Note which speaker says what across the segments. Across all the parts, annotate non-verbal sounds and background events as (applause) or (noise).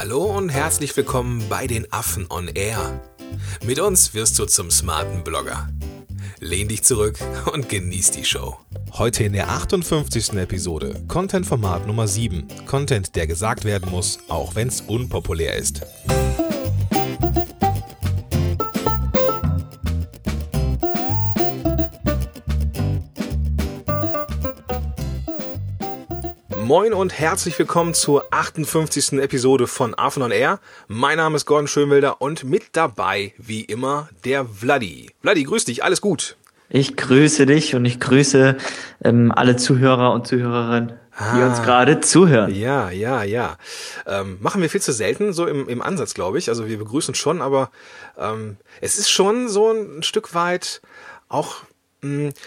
Speaker 1: Hallo und herzlich willkommen bei den Affen on Air. Mit uns wirst du zum smarten Blogger. Lehn dich zurück und genieß die Show. Heute in der 58. Episode Content-Format Nummer 7. Content, der gesagt werden muss, auch wenn es unpopulär ist. Moin und herzlich willkommen zur 58. Episode von Affen on Air. Mein Name ist Gordon Schönwelder und mit dabei, wie immer, der Vladi. Vladi, grüß dich, alles gut?
Speaker 2: Ich grüße dich und ich grüße ähm, alle Zuhörer und Zuhörerinnen, ah, die uns ah. gerade zuhören.
Speaker 1: Ja, ja, ja. Ähm, machen wir viel zu selten, so im, im Ansatz, glaube ich. Also wir begrüßen schon, aber ähm, es ist schon so ein Stück weit auch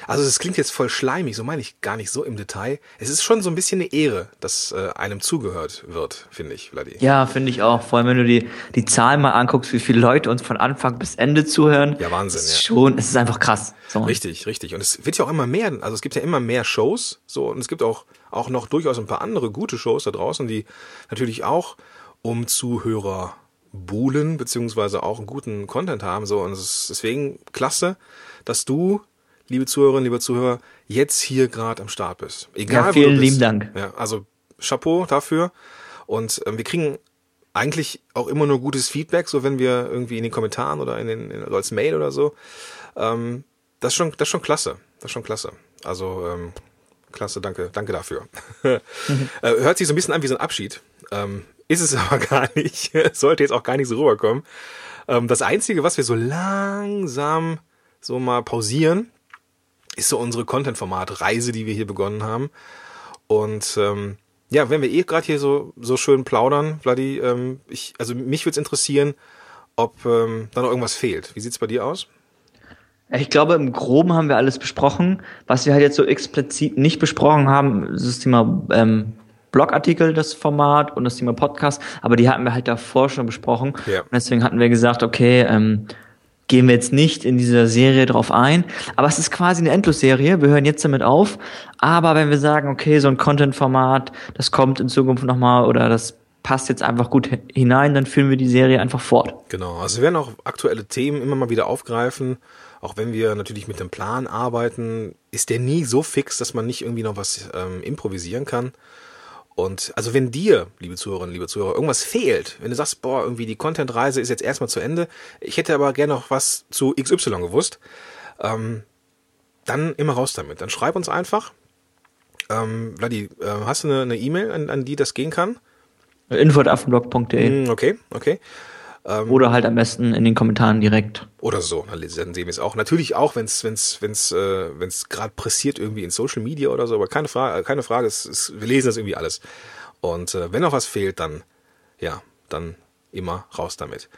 Speaker 1: also es klingt jetzt voll schleimig, so meine ich gar nicht so im Detail. Es ist schon so ein bisschen eine Ehre, dass äh, einem zugehört wird, finde ich, Vladi.
Speaker 2: Ja, finde ich auch. Vor allem, wenn du die, die Zahlen mal anguckst, wie viele Leute uns von Anfang bis Ende zuhören.
Speaker 1: Ja, Wahnsinn.
Speaker 2: Ist ja. Schon, es ist einfach krass.
Speaker 1: So. Richtig, richtig. Und es wird ja auch immer mehr, also es gibt ja immer mehr Shows, so, und es gibt auch, auch noch durchaus ein paar andere gute Shows da draußen, die natürlich auch um Zuhörer buhlen, beziehungsweise auch einen guten Content haben, so. Und es ist deswegen klasse, dass du liebe Zuhörerinnen, liebe Zuhörer, jetzt hier gerade am Start bist.
Speaker 2: Egal, ja, vielen lieben Dank.
Speaker 1: Ja, also Chapeau dafür. Und ähm, wir kriegen eigentlich auch immer nur gutes Feedback, so wenn wir irgendwie in den Kommentaren oder in den in Leuten Mail oder so. Ähm, das ist schon, das ist schon klasse. Das ist schon klasse. Also ähm, klasse, danke, danke dafür. mhm. (laughs) äh, hört sich so ein bisschen an wie so ein Abschied. Ähm, ist es (laughs) aber gar nicht. Sollte jetzt auch gar nicht so rüberkommen. Ähm, das Einzige, was wir so langsam so mal pausieren, ist so unsere Content-Format-Reise, die wir hier begonnen haben. Und ähm, ja, wenn wir eh gerade hier so, so schön plaudern, Vladi, ähm, ich, also mich würde es interessieren, ob ähm, da noch irgendwas fehlt. Wie sieht's bei dir aus?
Speaker 2: Ich glaube, im Groben haben wir alles besprochen. Was wir halt jetzt so explizit nicht besprochen haben, ist das Thema ähm, Blogartikel, das Format und das Thema Podcast. Aber die hatten wir halt davor schon besprochen. Ja. Und deswegen hatten wir gesagt, okay, ähm, gehen wir jetzt nicht in dieser Serie drauf ein. Aber es ist quasi eine Endlosserie. Wir hören jetzt damit auf. Aber wenn wir sagen, okay, so ein Content-Format, das kommt in Zukunft nochmal oder das passt jetzt einfach gut hinein, dann führen wir die Serie einfach fort.
Speaker 1: Genau. Also wir werden auch aktuelle Themen immer mal wieder aufgreifen. Auch wenn wir natürlich mit dem Plan arbeiten, ist der nie so fix, dass man nicht irgendwie noch was ähm, improvisieren kann. Und also wenn dir, liebe Zuhörerinnen, liebe Zuhörer, irgendwas fehlt, wenn du sagst, boah, irgendwie die Content-Reise ist jetzt erstmal zu Ende, ich hätte aber gerne noch was zu XY gewusst, ähm, dann immer raus damit. Dann schreib uns einfach. Ähm, Vladi, äh, hast du eine E-Mail, e an, an die das gehen kann?
Speaker 2: info.affenblog.de.
Speaker 1: Hm, okay, okay.
Speaker 2: Ähm, oder halt am besten in den Kommentaren direkt.
Speaker 1: Oder so, dann sehen wir es auch. Natürlich auch, wenn es wenn's, wenn's, äh, wenn's gerade pressiert irgendwie in Social Media oder so, aber keine Frage, keine Frage, es, es, wir lesen das irgendwie alles. Und äh, wenn noch was fehlt, dann, ja, dann immer raus damit.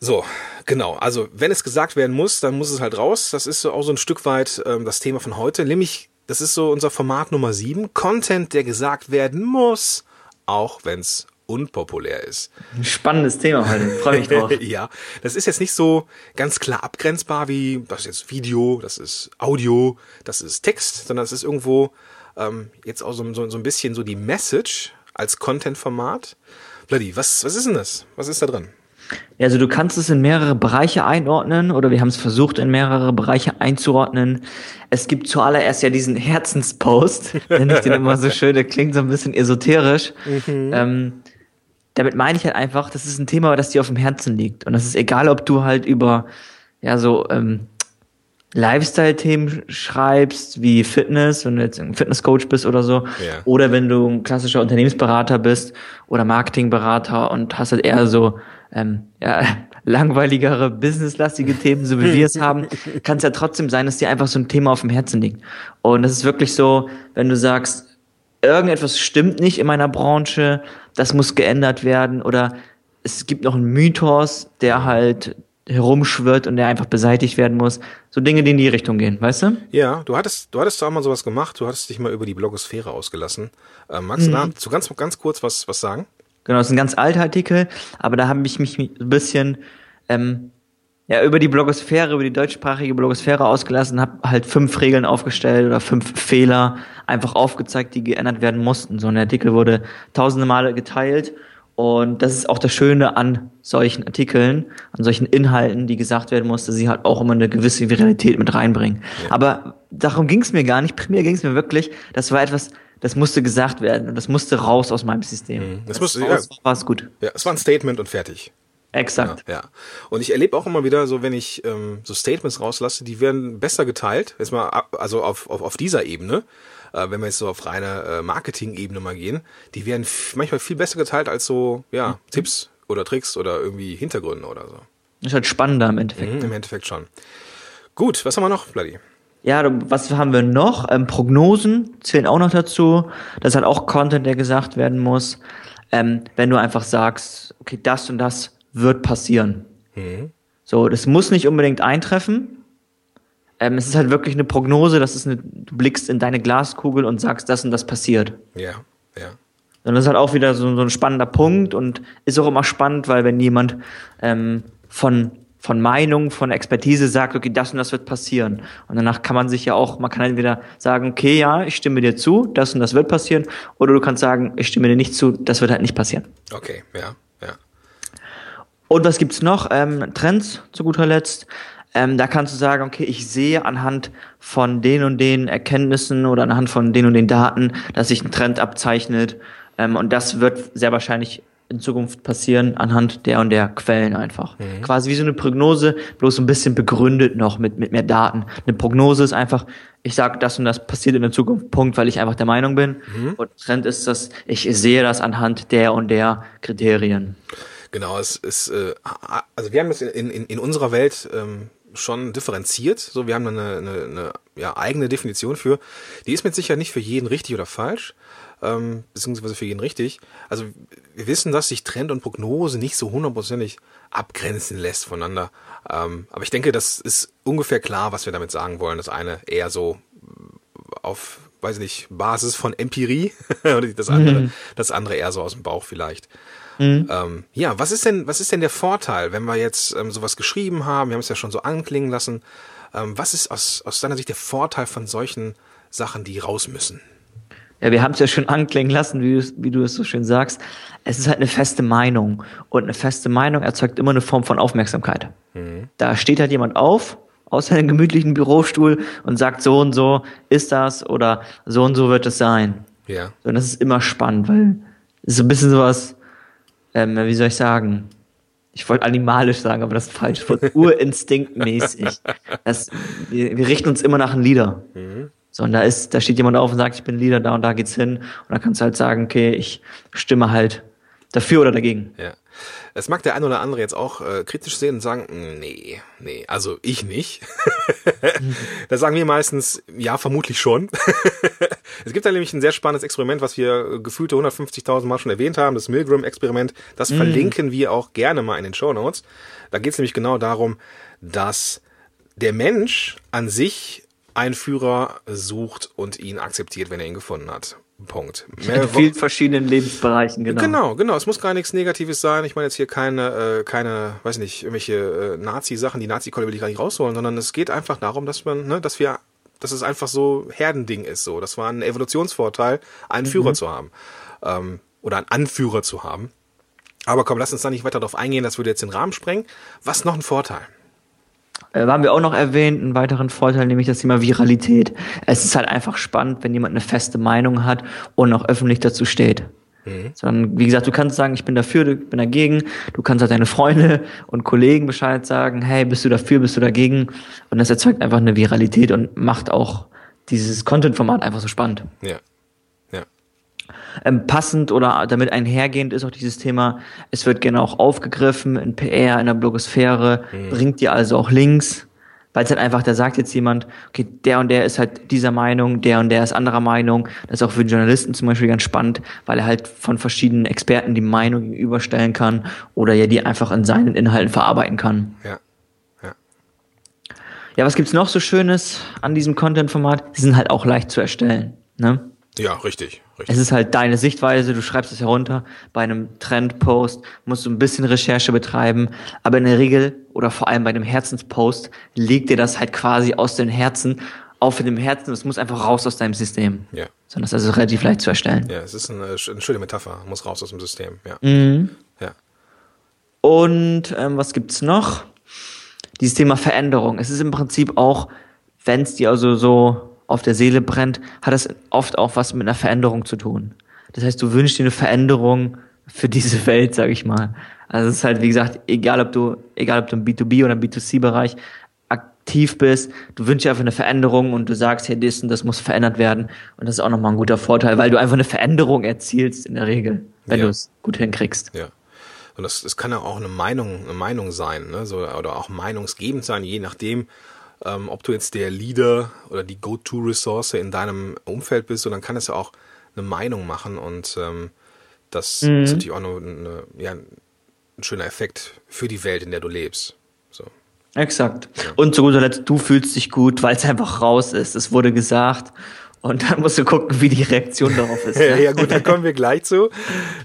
Speaker 1: So, genau. Also, wenn es gesagt werden muss, dann muss es halt raus. Das ist so auch so ein Stück weit ähm, das Thema von heute. Nämlich, das ist so unser Format Nummer 7. Content, der gesagt werden muss, auch wenn es unpopulär ist.
Speaker 2: Ein spannendes Thema heute, freue mich drauf. (laughs)
Speaker 1: ja, das ist jetzt nicht so ganz klar abgrenzbar wie, das ist jetzt Video, das ist Audio, das ist Text, sondern es ist irgendwo ähm, jetzt auch so, so, so ein bisschen so die Message als Content-Format. Bloody, was, was ist denn das? Was ist da drin?
Speaker 2: Ja, also du kannst es in mehrere Bereiche einordnen oder wir haben es versucht in mehrere Bereiche einzuordnen. Es gibt zuallererst ja diesen Herzenspost, nenne ich den immer so schön, der klingt so ein bisschen esoterisch. Mhm. Ähm, damit meine ich halt einfach, das ist ein Thema, das dir auf dem Herzen liegt. Und das ist egal, ob du halt über, ja, so, ähm, Lifestyle-Themen schreibst, wie Fitness, wenn du jetzt ein Fitnesscoach bist oder so, ja. oder wenn du ein klassischer Unternehmensberater bist oder Marketingberater und hast halt eher so ähm, ja, (laughs) langweiligere, businesslastige Themen, so wie wir es haben, (laughs) kann es ja trotzdem sein, dass dir einfach so ein Thema auf dem Herzen liegt. Und das ist wirklich so, wenn du sagst, irgendetwas stimmt nicht in meiner Branche, das muss geändert werden oder es gibt noch einen Mythos, der halt herumschwirrt und der einfach beseitigt werden muss. So Dinge, die in die Richtung gehen, weißt du?
Speaker 1: Ja, du hattest, du hattest da mal sowas gemacht, du hattest dich mal über die Blogosphäre ausgelassen. Äh, magst mhm. du dazu ganz, ganz kurz was, was sagen?
Speaker 2: Genau, das ist ein ganz alter Artikel, aber da habe ich mich ein bisschen ähm, ja, über die Blogosphäre, über die deutschsprachige Blogosphäre ausgelassen, habe halt fünf Regeln aufgestellt oder fünf Fehler einfach aufgezeigt, die geändert werden mussten. So ein Artikel wurde tausende Male geteilt Und das ist auch das Schöne an solchen Artikeln, an solchen Inhalten, die gesagt werden muss, dass sie halt auch immer eine gewisse Viralität mit reinbringen. Aber darum ging es mir gar nicht. (laughs) Primär ging es mir wirklich, das war etwas, das musste gesagt werden und das musste raus aus meinem System. Mhm.
Speaker 1: Das, das musste, raus,
Speaker 2: ja, war es gut.
Speaker 1: Ja, es war ein Statement und fertig.
Speaker 2: Exakt.
Speaker 1: Ja, ja. Und ich erlebe auch immer wieder so, wenn ich ähm, so Statements rauslasse, die werden besser geteilt. Jetzt mal, also auf, auf, auf dieser Ebene äh, wenn wir jetzt so auf reine äh, Marketing-Ebene mal gehen, die werden manchmal viel besser geteilt als so, ja, mhm. Tipps oder Tricks oder irgendwie Hintergründe oder so.
Speaker 2: Das ist halt spannender im Endeffekt.
Speaker 1: Mhm, Im Endeffekt schon. Gut, was haben wir noch, Bloody?
Speaker 2: Ja, was haben wir noch? Ähm, Prognosen zählen auch noch dazu. Das ist halt auch Content, der gesagt werden muss. Ähm, wenn du einfach sagst, okay, das und das wird passieren. Mhm. So, das muss nicht unbedingt eintreffen, ähm, es ist halt wirklich eine Prognose, das ist eine, du blickst in deine Glaskugel und sagst, das und das passiert.
Speaker 1: Ja, ja.
Speaker 2: Und das ist halt auch wieder so, so ein spannender Punkt und ist auch immer spannend, weil wenn jemand ähm, von von Meinung, von Expertise sagt, okay, das und das wird passieren. Und danach kann man sich ja auch, man kann entweder sagen, okay, ja, ich stimme dir zu, das und das wird passieren, oder du kannst sagen, ich stimme dir nicht zu, das wird halt nicht passieren.
Speaker 1: Okay, ja, ja.
Speaker 2: Und was gibt's noch? Ähm, Trends zu guter Letzt. Ähm, da kannst du sagen, okay, ich sehe anhand von den und den Erkenntnissen oder anhand von den und den Daten, dass sich ein Trend abzeichnet. Ähm, und das wird sehr wahrscheinlich in Zukunft passieren anhand der und der Quellen einfach. Mhm. Quasi wie so eine Prognose, bloß so ein bisschen begründet noch mit, mit mehr Daten. Eine Prognose ist einfach, ich sage, das und das passiert in der Zukunft, Punkt, weil ich einfach der Meinung bin. Mhm. Und Trend ist dass ich sehe das anhand der und der Kriterien.
Speaker 1: Genau, es ist, äh, also wir haben es in, in, in unserer Welt ähm, schon differenziert. So, wir haben eine, eine, eine ja, eigene Definition für. Die ist mit Sicherheit nicht für jeden richtig oder falsch, ähm, beziehungsweise für jeden richtig. Also wir wissen, dass sich Trend und Prognose nicht so hundertprozentig abgrenzen lässt voneinander. Ähm, aber ich denke, das ist ungefähr klar, was wir damit sagen wollen. Das eine eher so auf, weiß ich nicht, Basis von Empirie (laughs) und das andere, mhm. das andere eher so aus dem Bauch vielleicht. Mhm. Ähm, ja, was ist denn, was ist denn der Vorteil, wenn wir jetzt ähm, sowas geschrieben haben? Wir haben es ja schon so anklingen lassen. Ähm, was ist aus, aus deiner Sicht der Vorteil von solchen Sachen, die raus müssen?
Speaker 2: Ja, wir haben es ja schon (laughs) anklingen lassen, wie, wie du es so schön sagst. Es ist halt eine feste Meinung. Und eine feste Meinung erzeugt immer eine Form von Aufmerksamkeit. Mhm. Da steht halt jemand auf aus seinem gemütlichen Bürostuhl und sagt, so und so ist das oder so und so wird es sein.
Speaker 1: Ja.
Speaker 2: Und das ist immer spannend, weil es ist so ein bisschen sowas, ähm, wie soll ich sagen? Ich wollte animalisch sagen, aber das ist falsch. (laughs) Urinstinktmäßig. Das, wir, wir richten uns immer nach einem Leader. Mhm. So, und da ist, da steht jemand auf und sagt, ich bin Leader, da und da geht's hin. Und dann kannst du halt sagen, okay, ich stimme halt dafür oder dagegen.
Speaker 1: Ja. Es mag der ein oder andere jetzt auch äh, kritisch sehen und sagen, nee, nee, also ich nicht. (laughs) (laughs) da sagen wir meistens, ja, vermutlich schon. Es gibt da nämlich ein sehr spannendes Experiment, was wir gefühlte 150.000 Mal schon erwähnt haben, das Milgram-Experiment. Das mm. verlinken wir auch gerne mal in den Show Notes. Da geht es nämlich genau darum, dass der Mensch an sich einen Führer sucht und ihn akzeptiert, wenn er ihn gefunden hat. Punkt.
Speaker 2: Mehr in vielen verschiedenen Lebensbereichen, genau.
Speaker 1: Genau, genau. Es muss gar nichts Negatives sein. Ich meine jetzt hier keine, äh, keine, weiß nicht, irgendwelche äh, Nazi-Sachen, die Nazi-Keule will ich gar nicht rausholen, sondern es geht einfach darum, dass man, ne, dass wir, dass es einfach so Herdending ist, so. Das war ein Evolutionsvorteil, einen mhm. Führer zu haben. Ähm, oder einen Anführer zu haben. Aber komm, lass uns da nicht weiter drauf eingehen, das würde jetzt den Rahmen sprengen. Was noch ein Vorteil?
Speaker 2: äh, haben wir auch noch erwähnt, einen weiteren Vorteil, nämlich das Thema Viralität. Es ist halt einfach spannend, wenn jemand eine feste Meinung hat und auch öffentlich dazu steht. Mhm. Sondern, wie gesagt, du kannst sagen, ich bin dafür, ich bin dagegen. Du kannst halt deine Freunde und Kollegen Bescheid sagen, hey, bist du dafür, bist du dagegen? Und das erzeugt einfach eine Viralität und macht auch dieses Content-Format einfach so spannend.
Speaker 1: Ja.
Speaker 2: Ähm, passend oder damit einhergehend ist auch dieses Thema, es wird gerne auch aufgegriffen in PR, in der Blogosphäre, mhm. bringt dir also auch Links, weil es halt einfach, da sagt jetzt jemand, okay, der und der ist halt dieser Meinung, der und der ist anderer Meinung. Das ist auch für Journalisten zum Beispiel ganz spannend, weil er halt von verschiedenen Experten die Meinung gegenüberstellen kann oder ja die einfach in seinen Inhalten verarbeiten kann.
Speaker 1: Ja.
Speaker 2: Ja, was gibt's noch so Schönes an diesem Content-Format? Sie sind halt auch leicht zu erstellen. Ne?
Speaker 1: Ja, richtig, richtig.
Speaker 2: Es ist halt deine Sichtweise, du schreibst es herunter. Bei einem Trendpost musst du ein bisschen Recherche betreiben, aber in der Regel oder vor allem bei einem Herzenspost legt dir das halt quasi aus den Herzen auch für dem Herzen, es muss einfach raus aus deinem System.
Speaker 1: Ja.
Speaker 2: Sondern das ist also relativ leicht zu erstellen.
Speaker 1: Ja, es ist eine, eine schöne Metapher. Muss raus aus dem System. Ja.
Speaker 2: Mhm.
Speaker 1: Ja.
Speaker 2: Und ähm, was gibt's noch? Dieses Thema Veränderung. Es ist im Prinzip auch, wenn es dir also so auf der Seele brennt, hat es oft auch was mit einer Veränderung zu tun. Das heißt, du wünschst dir eine Veränderung für diese Welt, sag ich mal. Also es ist halt, wie gesagt, egal ob du, egal ob du im B2B oder im B2C-Bereich aktiv bist, du wünschst dir einfach eine Veränderung und du sagst, hey, das und das muss verändert werden. Und das ist auch nochmal ein guter Vorteil, weil du einfach eine Veränderung erzielst in der Regel, wenn
Speaker 1: Ja.
Speaker 2: du es gut hinkriegst.
Speaker 1: Ja. Und das, das kann ja auch eine Meinung, eine Meinung sein, ne? so, oder auch meinungsgebend sein, je nachdem, ähm, ob du jetzt der Leader oder die Go-To-Ressource in deinem Umfeld bist, und dann kann es ja auch eine Meinung machen und ähm, das
Speaker 2: Mhm.
Speaker 1: ist natürlich auch eine, eine, ja, ein schöner Effekt für die Welt, in der du lebst. So.
Speaker 2: Exakt. Und zu guter Letzt, du fühlst dich gut, weil es einfach raus ist. Es wurde gesagt. Und dann musst du gucken, wie die Reaktion darauf ist.
Speaker 1: Ja,
Speaker 2: Ne?
Speaker 1: ja gut, da kommen wir gleich zu.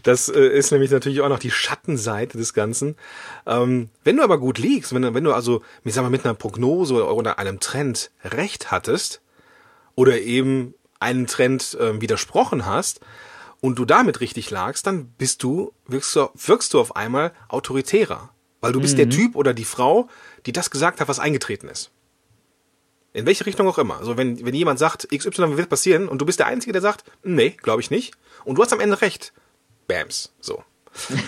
Speaker 1: Das äh, ist nämlich natürlich auch noch die Schattenseite des Ganzen. Ähm, wenn du aber gut liegst, wenn, du- wenn du also, ich sag mal, mit einer Prognose oder einem Trend recht hattest oder eben einen Trend ähm, widersprochen hast und du damit richtig lagst, dann bist du, wirkst du, wirkst du auf einmal autoritärer. Weil du bist der Typ oder die Frau, die das gesagt hat, was eingetreten ist. In welche Richtung auch immer. Also wenn, wenn jemand sagt, XY wird passieren und du bist der Einzige, der sagt, nee, glaube ich nicht. Und du hast am Ende recht. Bams. So.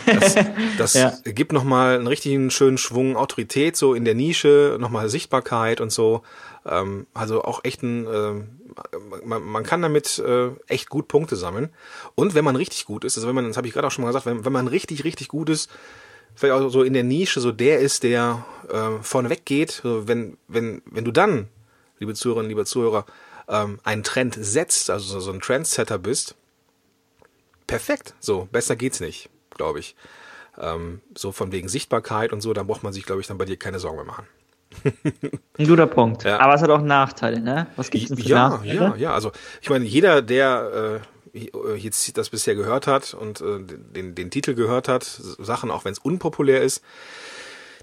Speaker 1: Das, (laughs) das
Speaker 2: Ja.
Speaker 1: gibt nochmal einen richtigen schönen Schwung Autorität so in der Nische, nochmal Sichtbarkeit und so. Ähm, also auch echt ein, ähm, man, man kann damit äh, echt gut Punkte sammeln. Und wenn man richtig gut ist, also wenn man, das habe ich gerade auch schon mal gesagt, wenn, wenn man richtig, richtig gut ist, vielleicht auch so in der Nische so der ist, der äh, vorneweg geht, so wenn, wenn, wenn du dann, liebe Zuhörerinnen, liebe Zuhörer, ähm, einen Trend setzt, also so- ein Trendsetter bist, perfekt. So, besser geht's nicht, glaube ich. Ähm, so von wegen Sichtbarkeit und so, da braucht man sich, glaube ich, dann bei dir keine Sorgen mehr machen. (laughs)
Speaker 2: Ein guter Punkt.
Speaker 1: Ja.
Speaker 2: Aber es hat auch Nachteile, ne? Was gibt's denn für
Speaker 1: Ja,
Speaker 2: Nachteile?
Speaker 1: ja, ja. Also ich meine, jeder, der äh, jetzt das bisher gehört hat und äh, den, den Titel gehört hat, Sachen, auch wenn es unpopulär ist,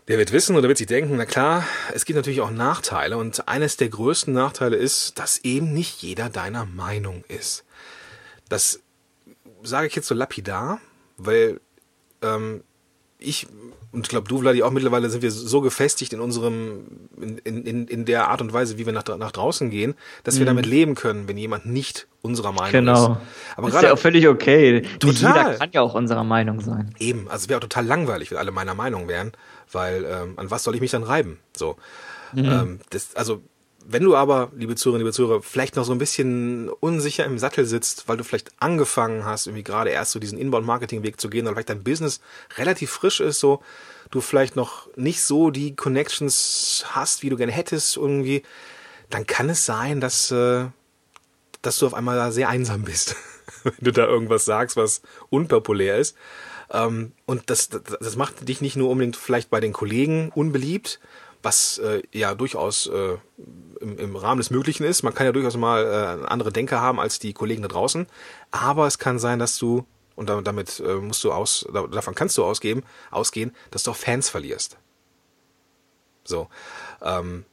Speaker 1: der wird wissen oder wird sich denken, na klar, es gibt natürlich auch Nachteile und eines der größten Nachteile ist, dass eben nicht jeder deiner Meinung ist. Das sage ich jetzt so lapidar, weil ähm, ich und ich glaube du, Vladi, auch mittlerweile sind wir so gefestigt in unserem, in, in, in der Art und Weise, wie wir nach, nach draußen gehen, dass wir damit leben können, wenn jemand nicht unserer Meinung
Speaker 2: Mhm. Genau.
Speaker 1: ist. Aber
Speaker 2: ist ja
Speaker 1: gerade
Speaker 2: auch völlig okay. Nicht
Speaker 1: Total.
Speaker 2: jeder kann ja auch unserer Meinung sein.
Speaker 1: Eben, also es wäre auch total langweilig, wenn alle meiner Meinung wären, weil ähm, an was soll ich mich dann reiben? So, ähm, das, also wenn du aber, liebe Zuhörerinnen, liebe Zuhörer, vielleicht noch so ein bisschen unsicher im Sattel sitzt, weil du vielleicht angefangen hast, irgendwie gerade erst so diesen Inbound-Marketing-Weg zu gehen, oder vielleicht dein Business relativ frisch ist, so du vielleicht noch nicht so die Connections hast, wie du gerne hättest, irgendwie, dann kann es sein, dass äh, dass du auf einmal da sehr einsam bist, (laughs) wenn du da irgendwas sagst, was unpopulär ist. Ähm, und das, das, das macht dich nicht nur unbedingt vielleicht bei den Kollegen unbeliebt, was äh, ja durchaus äh, im, im Rahmen des Möglichen ist. Man kann ja durchaus mal äh, andere Denker haben als die Kollegen da draußen. Aber es kann sein, dass du, und da- damit äh, musst du aus, da- davon kannst du ausgeben, ausgehen, dass du auch Fans verlierst. So. Ähm,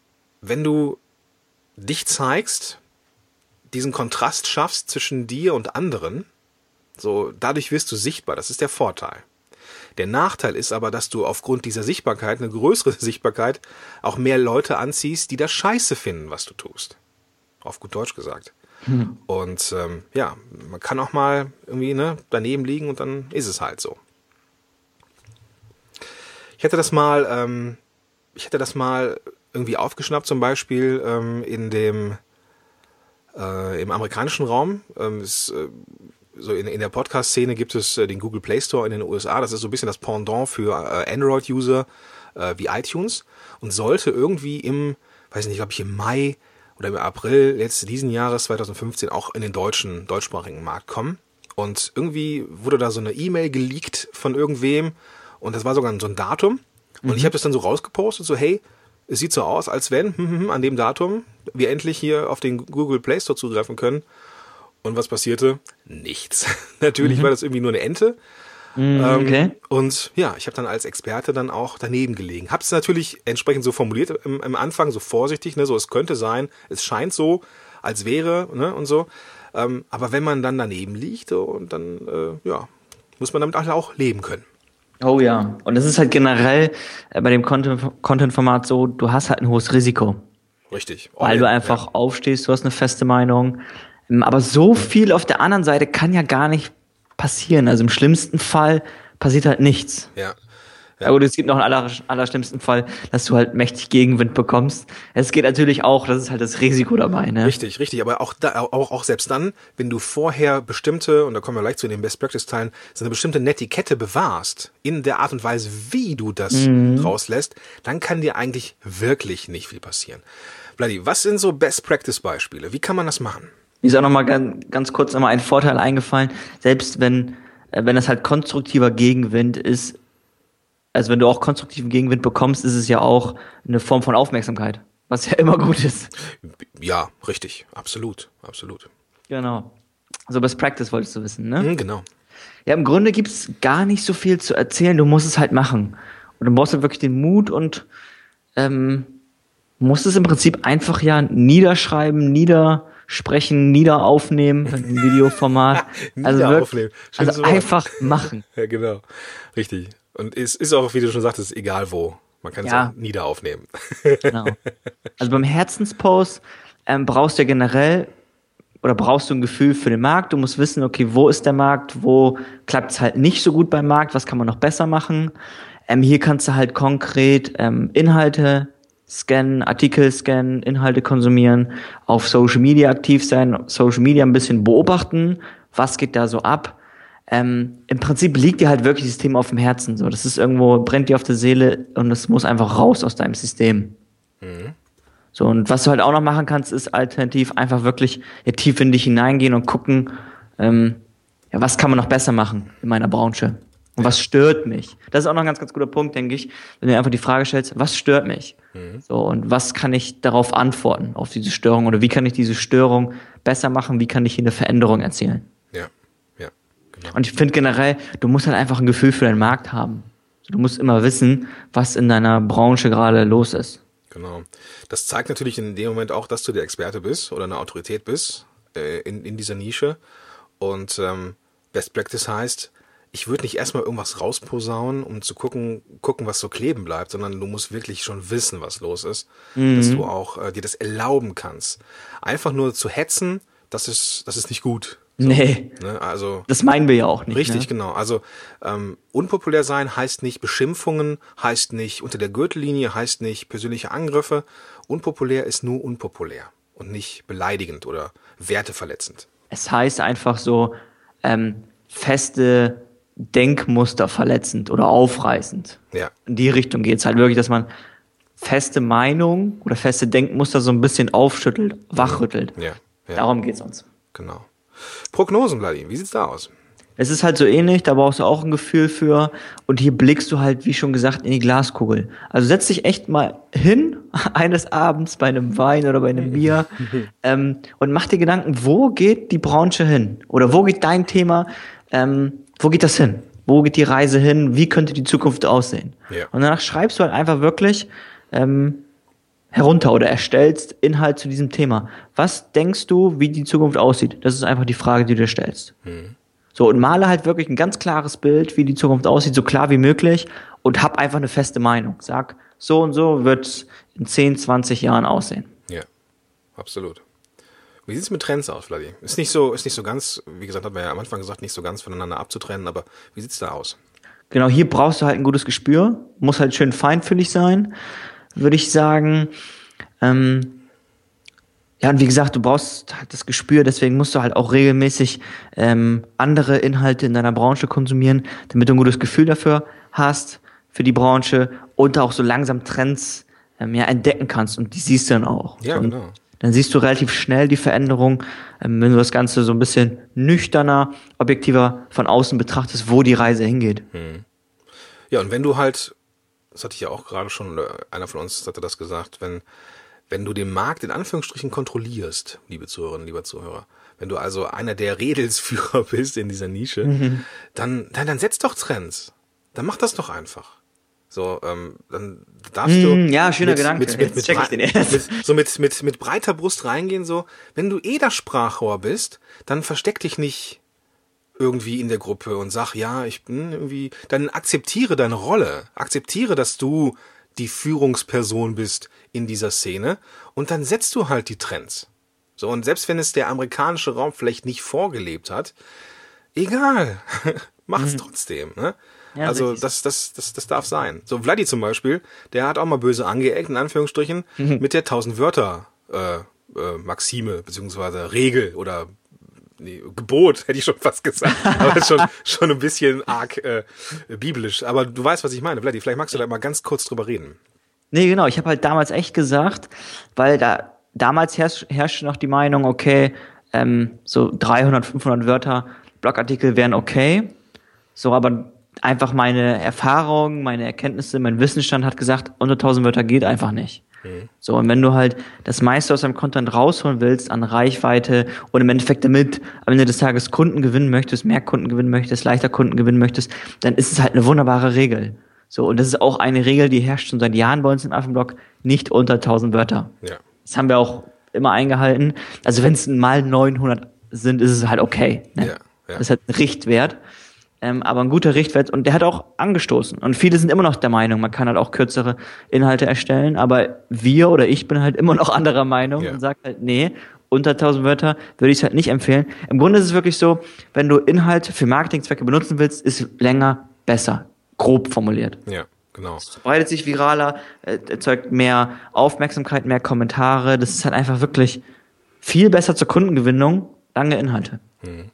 Speaker 1: wenn du dich zeigst, diesen Kontrast schaffst zwischen dir und anderen, so dadurch wirst du sichtbar. Das ist der Vorteil. Der Nachteil ist aber, dass du aufgrund dieser Sichtbarkeit, eine größere (laughs) Sichtbarkeit, auch mehr Leute anziehst, die das Scheiße finden, was du tust. Auf gut Deutsch gesagt. Und ähm, ja, man kann auch mal irgendwie ne, daneben liegen und dann ist es halt so. Ich hätte das mal, ähm, ich hätte das mal irgendwie aufgeschnappt, zum Beispiel ähm, in dem äh, im amerikanischen Raum. Ähm, ist, äh, so in, in der Podcast-Szene gibt es äh, den Google Play Store in den USA. Das ist so ein bisschen das Pendant für äh, Android-User äh, wie iTunes und sollte irgendwie im, weiß nicht, glaube ich im Mai oder im April jetzt diesen Jahres 2015 auch in den deutschen, deutschsprachigen Markt kommen. Und irgendwie wurde da so eine E-Mail geleakt von irgendwem und das war sogar so ein Datum. Und ich habe das dann so rausgepostet, so hey, es sieht so aus, als wenn hm, hm, hm, an dem Datum wir endlich hier auf den Google Play Store zugreifen können. Und was passierte? Nichts. (laughs) Natürlich war das irgendwie nur eine Ente. Mm, okay. Ähm, und ja, ich habe dann als Experte dann auch daneben gelegen. Habe es natürlich entsprechend so formuliert im, im, Anfang, so vorsichtig, ne, so es könnte sein, es scheint so, als wäre, ne, und so. Ähm, aber wenn man dann daneben liegt, und dann, äh, ja, muss man damit auch leben können.
Speaker 2: Oh ja, und es ist halt generell äh, bei dem Content-Format so, du hast halt ein hohes Risiko.
Speaker 1: Richtig.
Speaker 2: Oh, weil du einfach ja. aufstehst, du hast eine feste Meinung. Ähm, aber so viel auf der anderen Seite kann ja gar nicht passieren. Also im schlimmsten Fall passiert halt nichts.
Speaker 1: Ja.
Speaker 2: Ja. Aber es gibt noch einen aller, allerschlimmsten Fall, dass du halt mächtig Gegenwind bekommst. Es geht natürlich auch, das ist halt das Risiko dabei. Ne?
Speaker 1: Richtig, richtig. Aber auch, da, auch, auch selbst dann, wenn du vorher bestimmte, und da kommen wir gleich zu den Best Practice Teilen, so eine bestimmte Netiquette bewahrst, in der Art und Weise, wie du das mhm. rauslässt, dann kann dir eigentlich wirklich nicht viel passieren. Bloody, was sind so Best Practice Beispiele? Wie kann man das machen?
Speaker 2: Mir ist auch nochmal ganz, ganz kurz nochmal ein Vorteil eingefallen. Selbst wenn, äh, wenn das halt konstruktiver Gegenwind ist, also wenn du auch konstruktiven Gegenwind bekommst, ist es ja auch eine Form von Aufmerksamkeit, was ja immer gut ist.
Speaker 1: Ja, richtig, absolut, absolut.
Speaker 2: Genau. Also Best Practice wolltest du wissen, ne?
Speaker 1: Mhm, genau.
Speaker 2: Ja, im Grunde gibt's gar nicht so viel zu erzählen, du musst es halt machen. Und du brauchst halt wirklich den Mut und ähm, musst es im Prinzip einfach ja niederschreiben, niedersprechen, niederaufnehmen, (laughs) im Videoformat. (laughs) also wirklich, also einfach machen. (laughs)
Speaker 1: Ja, genau. Richtig. Und es ist auch, wie du schon sagtest, egal wo. Man kann es ja. auch nieder aufnehmen.
Speaker 2: Genau. Also beim Herzenspost ähm, brauchst du ja generell oder brauchst du ein Gefühl für den Markt. Du musst wissen, okay, wo ist der Markt, wo klappt es halt nicht so gut beim Markt, was kann man noch besser machen. Ähm, hier kannst du halt konkret ähm, Inhalte scannen, Artikel scannen, Inhalte konsumieren, auf Social Media aktiv sein, Social Media ein bisschen beobachten, was geht da so ab ähm, im Prinzip liegt dir halt wirklich das Thema auf dem Herzen. So, das ist irgendwo, brennt dir auf der Seele und es muss einfach raus aus deinem System. Mhm. So, und was du halt auch noch machen kannst, ist alternativ einfach wirklich ja, tief in dich hineingehen und gucken, ähm, ja, was kann man noch besser machen in meiner Branche? Und was stört mich? Das ist auch noch ein ganz, ganz guter Punkt, denke ich, wenn du einfach die Frage stellst, was stört mich? Mhm. So, und was kann ich darauf antworten, auf diese Störung? Oder wie kann ich diese Störung besser machen? Wie kann ich hier eine Veränderung erzielen? Und ich finde generell, du musst halt einfach ein Gefühl für deinen Markt haben. Du musst immer wissen, was in deiner Branche gerade los ist.
Speaker 1: Genau. Das zeigt natürlich in dem Moment auch, dass du der Experte bist oder eine Autorität bist äh, in, in dieser Nische. Und ähm, Best Practice heißt, ich würde nicht erstmal irgendwas rausposaunen, um zu gucken, gucken, was so kleben bleibt, sondern du musst wirklich schon wissen, was los ist, mhm. dass du auch äh, dir das erlauben kannst. Einfach nur zu hetzen, das ist, das ist nicht gut.
Speaker 2: So, nee.
Speaker 1: Ne, also
Speaker 2: das meinen wir ja auch nicht.
Speaker 1: Richtig,
Speaker 2: ne?
Speaker 1: genau. Also ähm, unpopulär sein heißt nicht Beschimpfungen, heißt nicht unter der Gürtellinie, heißt nicht persönliche Angriffe. Unpopulär ist nur unpopulär und nicht beleidigend oder werteverletzend.
Speaker 2: Es heißt einfach so ähm, feste Denkmuster verletzend oder aufreißend.
Speaker 1: Ja.
Speaker 2: In die Richtung geht es halt wirklich, dass man feste Meinung oder feste Denkmuster so ein bisschen aufschüttelt, wachrüttelt.
Speaker 1: Ja. ja.
Speaker 2: Darum geht's uns.
Speaker 1: Genau. Prognosen, Vladimir, wie sieht's da aus?
Speaker 2: Es ist halt so ähnlich, da brauchst du auch ein Gefühl für. Und hier blickst du halt, wie schon gesagt, in die Glaskugel. Also setz dich echt mal hin, (laughs) eines Abends bei einem Wein oder bei einem Bier, (laughs) ähm, und mach dir Gedanken, wo geht die Branche hin? Oder wo geht dein Thema, ähm, wo geht das hin? Wo geht die Reise hin? Wie könnte die Zukunft aussehen?
Speaker 1: Ja.
Speaker 2: Und danach schreibst du halt einfach wirklich, ähm, herunter oder erstellst Inhalt zu diesem Thema. Was denkst du, wie die Zukunft aussieht? Das ist einfach die Frage, die du dir stellst. Mhm. So, und male halt wirklich ein ganz klares Bild, wie die Zukunft aussieht, so klar wie möglich und hab einfach eine feste Meinung. Sag, so und so wird es in 10, 20 Jahren aussehen.
Speaker 1: Ja, absolut. Wie sieht's mit Trends aus, Vladi? Ist nicht so, ist nicht so ganz, wie gesagt, hat man ja am Anfang gesagt, nicht so ganz voneinander abzutrennen, aber wie sieht's da aus?
Speaker 2: Genau, hier brauchst du halt ein gutes Gespür, muss halt schön feinfühlig sein würde ich sagen. Ähm, ja, und wie gesagt, du brauchst halt das Gespür, deswegen musst du halt auch regelmäßig ähm, andere Inhalte in deiner Branche konsumieren, damit du ein gutes Gefühl dafür hast, für die Branche und auch so langsam Trends ähm, ja, entdecken kannst und die siehst du dann auch.
Speaker 1: Ja,
Speaker 2: so,
Speaker 1: genau.
Speaker 2: Dann siehst du relativ schnell die Veränderung, ähm, wenn du das Ganze so ein bisschen nüchterner, objektiver von außen betrachtest, wo die Reise hingeht. Hm.
Speaker 1: Ja, und wenn du halt das hatte ich ja auch gerade schon, einer von uns hatte das gesagt, wenn, wenn du den Markt in Anführungsstrichen kontrollierst, liebe Zuhörerinnen, lieber Zuhörer, Wenn du also einer der Redelsführer (laughs) bist in dieser Nische, mhm. dann, dann, dann setz doch Trends. Dann mach das doch einfach. So, ähm, dann darfst du
Speaker 2: mm, ja schöner mit, Gedanke.
Speaker 1: Mit, mit, mit, mit, so mit, mit, mit breiter Brust reingehen. So, wenn du eh das Sprachrohr bist, dann versteck dich nicht irgendwie in der Gruppe und sag, ja, ich bin irgendwie, dann akzeptiere deine Rolle, akzeptiere, dass du die Führungsperson bist in dieser Szene und dann setzt du halt die Trends. So, und selbst wenn es der amerikanische Raum vielleicht nicht vorgelebt hat, egal, (laughs) mach's mhm. trotzdem, ne? Ja, also das, das, das, das darf sein. So Vladi zum Beispiel, der hat auch mal böse angeeckt, in Anführungsstrichen, mhm. mit der 1000 Wörter äh, äh, Maxime beziehungsweise Regel oder nee, Gebot, hätte ich schon fast gesagt. (laughs) Aber schon, schon ein bisschen arg äh, biblisch. Aber du weißt, was ich meine. Vladi, vielleicht magst du da mal ganz kurz drüber reden.
Speaker 2: Nee, genau. Ich habe halt damals echt gesagt, weil da damals herrscht, herrschte noch die Meinung, okay, ähm, so 300, 500 Wörter Blogartikel wären okay. So, aber einfach meine Erfahrung, meine Erkenntnisse, mein Wissensstand hat gesagt, unter 1000 Wörter geht einfach nicht. Mhm. So, und wenn du halt das meiste aus deinem Content rausholen willst an Reichweite und im Endeffekt damit am Ende des Tages Kunden gewinnen möchtest, mehr Kunden gewinnen möchtest, leichter Kunden gewinnen möchtest, dann ist es halt eine wunderbare Regel. So, und das ist auch eine Regel, die herrscht schon seit Jahren bei uns im Affenblog, nicht unter 1000 Wörter. Ja. Das haben wir auch immer eingehalten. Also wenn es mal 900 sind, ist es halt okay. Ne? Ja, ja. Das ist halt ein Richtwert. Ähm, aber ein guter Richtwert und der hat auch angestoßen. Und viele sind immer noch der Meinung, man kann halt auch kürzere Inhalte erstellen, aber wir oder ich bin halt immer noch anderer Meinung ja. und sage halt, nee, unter 1000 Wörter würde ich es halt nicht empfehlen. Im Grunde ist es wirklich so, wenn du Inhalt für Marketingzwecke benutzen willst, ist länger besser. Grob formuliert.
Speaker 1: Ja. Genau.
Speaker 2: Es verbreitet sich viraler, äh, erzeugt mehr Aufmerksamkeit, mehr Kommentare. Das ist halt einfach wirklich viel besser zur Kundengewinnung, lange Inhalte. Hm.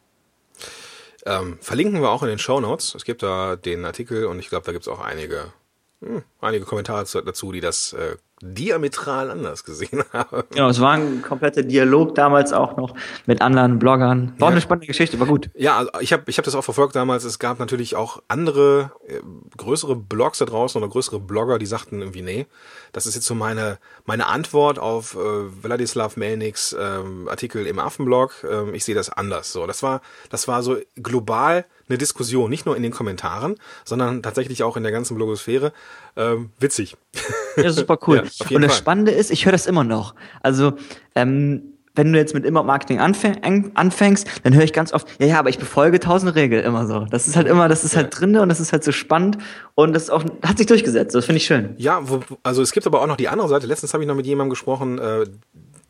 Speaker 1: Ähm, verlinken wir auch in den Show Notes. Es gibt da den Artikel und ich glaube, da gibt es auch einige, hm, einige Kommentare dazu, die das äh, diametral anders gesehen (laughs) haben.
Speaker 2: Genau, es war ein kompletter Dialog damals auch noch mit anderen Bloggern. War ja. eine spannende Geschichte, war gut.
Speaker 1: Ja, also ich habe ich hab das auch verfolgt damals. Es gab natürlich auch andere, äh, größere Blogs da draußen oder größere Blogger, die sagten irgendwie, nee, das ist jetzt so meine, meine Antwort auf äh, Wladislav Melniks ähm, Artikel im Affenblog. Ähm, ich sehe das anders. So, das war, das war so global eine Diskussion, nicht nur in den Kommentaren, sondern tatsächlich auch in der ganzen Blogosphäre. Ähm, witzig. (laughs)
Speaker 2: Ja, super cool. (laughs) ja, Und das. Spannende ist, ich höre das immer noch. Also ähm, wenn du jetzt mit Inbound Marketing anfängst, dann höre ich ganz oft, ja, ja, aber ich befolge tausend Regeln immer so. Das ist halt immer, das ist halt drinne und das ist halt so spannend und das auch, hat sich durchgesetzt. Das finde ich schön.
Speaker 1: Ja, wo, also es gibt aber auch noch die andere Seite. Letztens habe ich noch mit jemandem gesprochen, äh,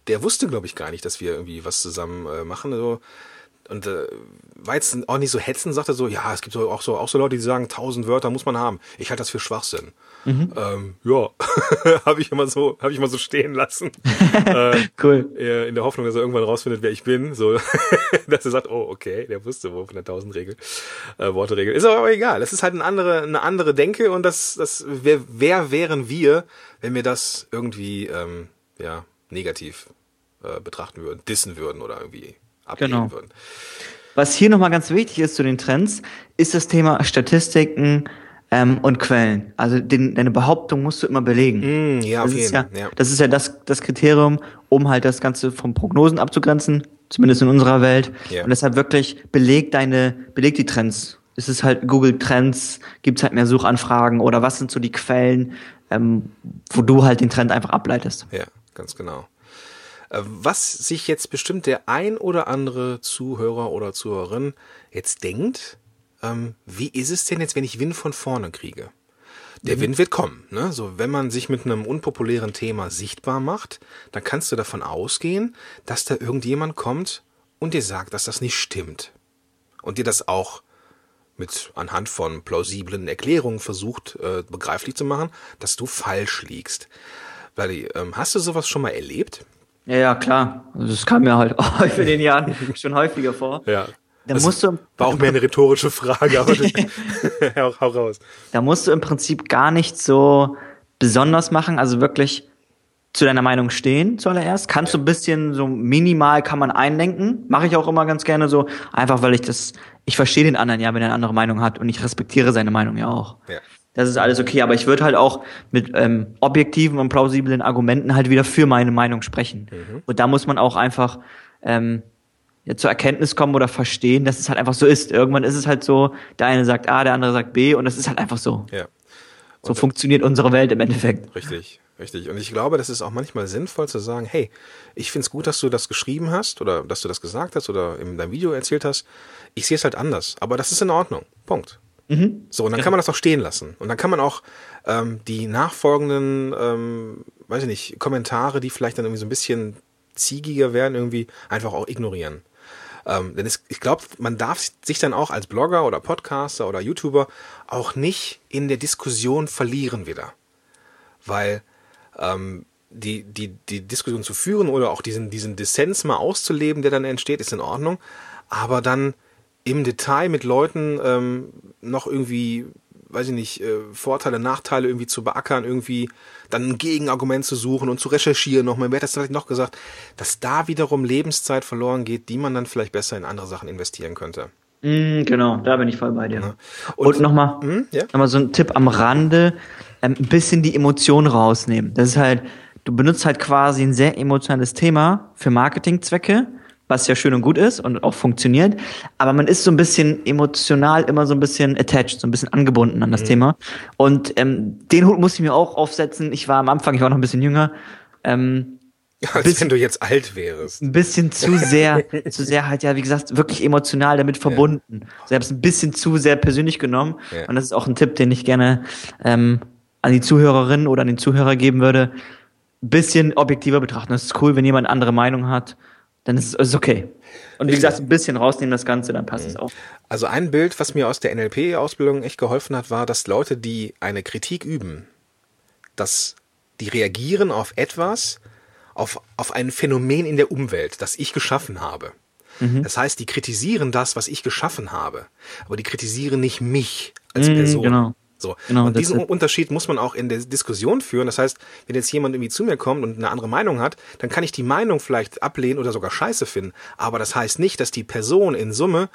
Speaker 1: der wusste, glaube ich, gar nicht, dass wir irgendwie was zusammen äh, machen. Also, und äh, war jetzt auch nicht so hetzen, sagte so, ja, es gibt auch so, auch so Leute, die sagen, tausend Wörter muss man haben. Ich halte das für Schwachsinn. Mhm. Ähm, ja, (laughs) habe ich immer so, habe ich mal so stehen lassen. (laughs) äh, cool. In der Hoffnung, dass er irgendwann rausfindet, wer ich bin, so, (laughs) dass er sagt, oh, okay, der wusste wo von der Tausendregel, äh, Worteregel. Ist aber egal. Das ist halt eine andere, eine andere Denke und das, das, wer, wer wären wir, wenn wir das irgendwie, ähm, ja, negativ äh, betrachten würden, dissen würden oder irgendwie ablehnen genau. würden.
Speaker 2: Was hier nochmal ganz wichtig ist zu den Trends, ist das Thema Statistiken, ähm, und Quellen. Also den, deine Behauptung musst du immer belegen.
Speaker 1: Mm, ja,
Speaker 2: das
Speaker 1: auf jeden.
Speaker 2: ja, ja, Das ist ja das, das Kriterium, um halt das Ganze vom Prognosen abzugrenzen, zumindest in unserer Welt. Ja. Und deshalb wirklich beleg deine, beleg die Trends. Ist es halt Google Trends, gibt's halt mehr Suchanfragen oder was sind so die Quellen, ähm, wo du halt den Trend einfach ableitest.
Speaker 1: Ja, ganz genau. Was sich jetzt bestimmt der ein oder andere Zuhörer oder Zuhörerin jetzt denkt, ähm, wie ist es denn jetzt, wenn ich Wind von vorne kriege? Der mhm. Wind wird kommen. Ne? So, wenn man sich mit einem unpopulären Thema sichtbar macht, dann kannst du davon ausgehen, dass da irgendjemand kommt und dir sagt, dass das nicht stimmt. Und dir das auch mit anhand von plausiblen Erklärungen versucht, äh, begreiflich zu machen, dass du falsch liegst. Weil, ähm, hast du sowas schon mal erlebt?
Speaker 2: Ja, ja, klar. Das kam mir halt (laughs) auch in den Jahren schon häufiger vor.
Speaker 1: Ja.
Speaker 2: Da das musst du,
Speaker 1: war auch mehr eine rhetorische Frage, aber hau, (laughs) hau raus.
Speaker 2: Da musst du im Prinzip gar nicht so besonders machen, also wirklich zu deiner Meinung stehen zuallererst. Kannst du ein bisschen so minimal kann man einlenken. Mache ich auch immer ganz gerne so, einfach weil ich das, ich verstehe den anderen ja, wenn er eine andere Meinung hat und ich respektiere seine Meinung ja auch. Ja. Das ist alles okay, aber ich würde halt auch mit ähm, objektiven und plausiblen Argumenten halt wieder für meine Meinung sprechen. Mhm. Und da muss man auch einfach ähm, ja, zur Erkenntnis kommen oder verstehen, dass es halt einfach so ist. Irgendwann ist es halt so, der eine sagt A, der andere sagt B und es ist halt einfach so.
Speaker 1: Ja.
Speaker 2: so funktioniert unsere Welt im Endeffekt.
Speaker 1: Richtig, richtig. Und ich glaube, das ist auch manchmal sinnvoll zu sagen, hey, ich finde es gut, dass du das geschrieben hast oder dass du das gesagt hast oder in deinem Video erzählt hast. Ich sehe es halt anders, aber das ist in Ordnung. Punkt.
Speaker 2: Mhm.
Speaker 1: So, und dann kann man das auch stehen lassen. Und dann kann man auch ähm, die nachfolgenden, ähm, weiß ich nicht, Kommentare, die vielleicht dann irgendwie so ein bisschen ziegiger werden, irgendwie einfach auch ignorieren. Ähm, denn es, ich glaube, man darf sich dann auch als Blogger oder Podcaster oder YouTuber auch nicht in der Diskussion verlieren wieder. Weil ähm, die, die, die Diskussion zu führen oder auch diesen, diesen Dissens mal auszuleben, der dann entsteht, ist in Ordnung. Aber dann im Detail mit Leuten ähm, noch irgendwie, weiß ich nicht, äh, Vorteile, Nachteile irgendwie zu beackern, irgendwie dann ein Gegenargument zu suchen und zu recherchieren nochmal. Wer hat das vielleicht noch gesagt, dass da wiederum Lebenszeit verloren geht, die man dann vielleicht besser in andere Sachen investieren könnte.
Speaker 2: Mm, genau, da bin ich voll bei dir.
Speaker 1: Ja.
Speaker 2: Und,
Speaker 1: Und-
Speaker 2: nochmal
Speaker 1: Hm, ja?
Speaker 2: noch mal so ein Tipp am Rande, ähm, ein bisschen die Emotionen rausnehmen. Das ist halt, du benutzt halt quasi ein sehr emotionales Thema für Marketingzwecke, was ja schön und gut ist und auch funktioniert, aber man ist so ein bisschen emotional immer so ein bisschen attached, so ein bisschen angebunden an das Thema. Und ähm, den Hut muss ich mir auch aufsetzen. Ich war am Anfang, ich war noch ein bisschen jünger, ähm, (laughs)
Speaker 1: Als
Speaker 2: Bisschen-
Speaker 1: wenn du jetzt alt wärst.
Speaker 2: ein bisschen zu sehr, zu sehr halt, ja, wie gesagt, wirklich emotional damit verbunden. Also ich habe es ein bisschen zu sehr persönlich genommen.
Speaker 1: Ja.
Speaker 2: Und das ist auch ein Tipp, den ich gerne ähm, an die Zuhörerinnen oder an den Zuhörer geben würde. Ein bisschen objektiver betrachten. Das ist cool, wenn jemand andere Meinung hat, dann ist es ist okay. Und wie gesagt, ein bisschen rausnehmen das Ganze, dann passt es auch.
Speaker 1: Also ein Bild, was mir aus der NLP-Ausbildung echt geholfen hat, war, dass Leute, die eine Kritik üben, dass die reagieren auf etwas, auf, auf ein Phänomen in der Umwelt, das ich geschaffen habe. Das heißt, die kritisieren das, was ich geschaffen habe, aber die kritisieren nicht mich als
Speaker 2: Mhm,
Speaker 1: Person.
Speaker 2: genau.
Speaker 1: So.
Speaker 2: Genau,
Speaker 1: und diesen Unterschied muss man auch in der Diskussion führen. Das heißt, wenn jetzt jemand irgendwie zu mir kommt und eine andere Meinung hat, dann kann ich die Meinung vielleicht ablehnen oder sogar scheiße finden. Aber das heißt nicht, dass die Person in Summe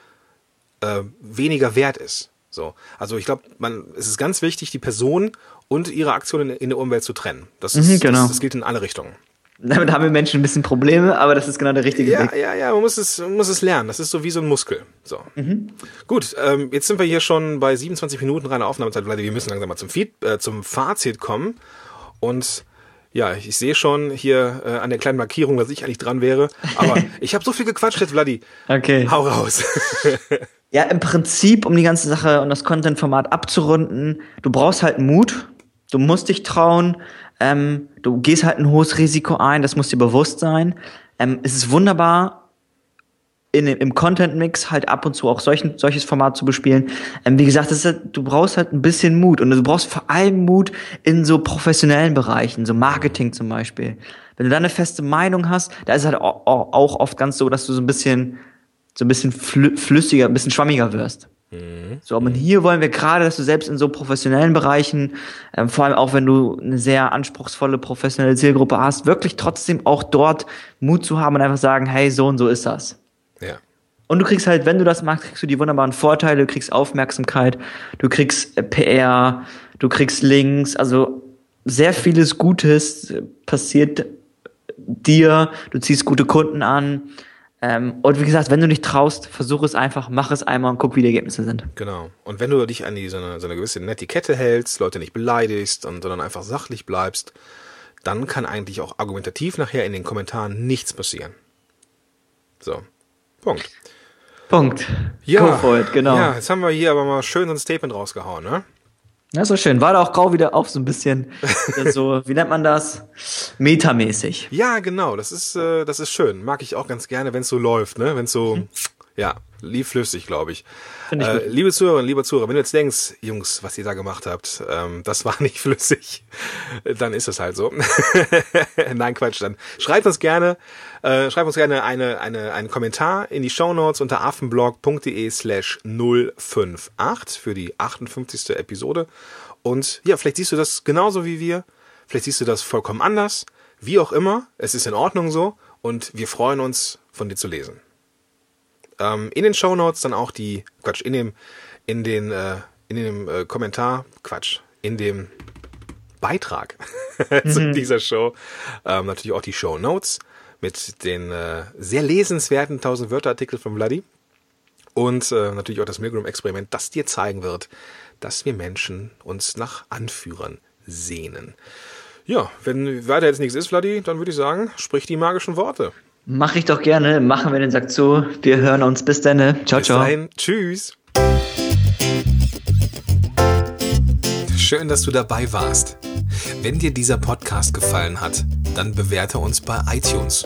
Speaker 1: äh, weniger wert ist. So. Also ich glaube, man, es ist ganz wichtig, die Person und ihre Aktionen in, in der Umwelt zu trennen. Das, ist,
Speaker 2: Mhm, genau.
Speaker 1: das, das gilt in alle Richtungen.
Speaker 2: Damit haben wir Menschen ein bisschen Probleme, aber das ist genau der richtige
Speaker 1: Ja,
Speaker 2: Weg.
Speaker 1: ja, ja, man muss es, man muss es lernen. Das ist so wie so ein Muskel. So.
Speaker 2: Mhm.
Speaker 1: Gut, ähm, jetzt sind wir hier schon bei 27 Minuten reiner Aufnahmezeit. Vladi. Wir müssen langsam mal zum, Feed, äh, zum Fazit kommen. Und ja, ich sehe schon hier äh, an der kleinen Markierung, dass ich eigentlich dran wäre. Aber (laughs) ich habe so viel gequatscht jetzt, Vladi.
Speaker 2: Okay.
Speaker 1: Hau raus. (laughs)
Speaker 2: Ja, im Prinzip, um die ganze Sache und das Content-Format abzurunden, du brauchst halt Mut, du musst dich trauen, ähm, du gehst halt ein hohes Risiko ein, das muss dir bewusst sein. Ähm, es ist wunderbar, in, im Content-Mix halt ab und zu auch solchen, solches Format zu bespielen. Ähm, wie gesagt, halt, du brauchst halt ein bisschen Mut und du brauchst vor allem Mut in so professionellen Bereichen, so Marketing zum Beispiel. Wenn du da eine feste Meinung hast, da ist es halt au- au- auch oft ganz so, dass du so ein bisschen so ein bisschen flü flüssiger, ein bisschen schwammiger wirst. So, aber hier wollen wir gerade, dass du selbst in so professionellen Bereichen, ähm, vor allem auch wenn du eine sehr anspruchsvolle professionelle Zielgruppe hast, wirklich trotzdem auch dort Mut zu haben und einfach sagen, hey, so und so ist das.
Speaker 1: ja.
Speaker 2: Und du kriegst halt, wenn du das machst, kriegst du die wunderbaren Vorteile, du kriegst Aufmerksamkeit, du kriegst äh, PR, du kriegst Links, also sehr vieles Gutes passiert dir, du ziehst gute Kunden an. Ähm, und wie gesagt, wenn du nicht traust, versuch es einfach, mach es einmal und guck, wie die Ergebnisse sind.
Speaker 1: Genau. Und wenn du dich an die, so, eine, so eine gewisse Netiquette hältst, Leute nicht beleidigst und sondern einfach sachlich bleibst, dann kann eigentlich auch argumentativ nachher in den Kommentaren nichts passieren. So. Punkt.
Speaker 2: Punkt.
Speaker 1: Ja.
Speaker 2: Go for it, genau.
Speaker 1: Ja, jetzt haben wir hier aber mal schön so ein Statement rausgehauen, ne?
Speaker 2: Ja, ist doch schön. War da auch grau wieder auf so ein bisschen, so, wie nennt man das? Metamäßig.
Speaker 1: Ja, genau. Das ist, äh, das ist schön. Mag ich auch ganz gerne, wenn es so läuft, ne? Wenn es so, ja, lief flüssig, glaube ich.
Speaker 2: Ich
Speaker 1: äh, liebe Zuhörerinnen, lieber Zuhörer, wenn du jetzt denkst, Jungs, was ihr da gemacht habt, ähm, das war (laughs) nicht flüssig, dann ist es halt so. (laughs) Nein, Quatsch, dann schreibt uns gerne, äh, schreibt uns gerne eine, eine, einen Kommentar in die Shownotes unter affenblog.de slash 058 für die 58. Episode. Und ja, vielleicht siehst du das genauso wie wir, vielleicht siehst du das vollkommen anders, wie auch immer, es ist in Ordnung so und wir freuen uns, von dir zu lesen ähm, in den Shownotes dann auch die, Quatsch, in dem, in den, äh, in dem äh, Kommentar, Quatsch, in dem Beitrag (laughs) zu dieser Show, ähm, natürlich auch die Show Notes mit den äh, sehr lesenswerten 1000 Wörter Artikel von Vladi und äh, natürlich auch das Milgram-Experiment, das dir zeigen wird, dass wir Menschen uns nach Anführern sehnen. Ja, wenn weiter jetzt nichts ist, Vladi, dann würde ich sagen, sprich die magischen Worte.
Speaker 2: Mach ich doch gerne. Machen wir den Sack zu. Wir hören uns. Bis dann. Ciao,
Speaker 1: Bis
Speaker 2: ciao.
Speaker 1: dahin. Tschüss. Schön, dass du dabei warst. Wenn dir dieser Podcast gefallen hat, dann bewerte uns bei iTunes.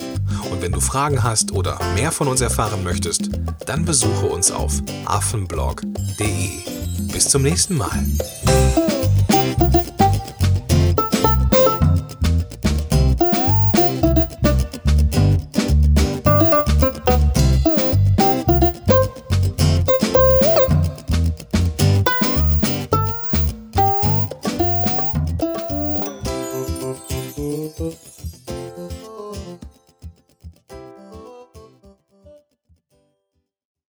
Speaker 1: Und wenn du Fragen hast oder mehr von uns erfahren möchtest, dann besuche uns auf affenblog.de. Bis zum nächsten Mal.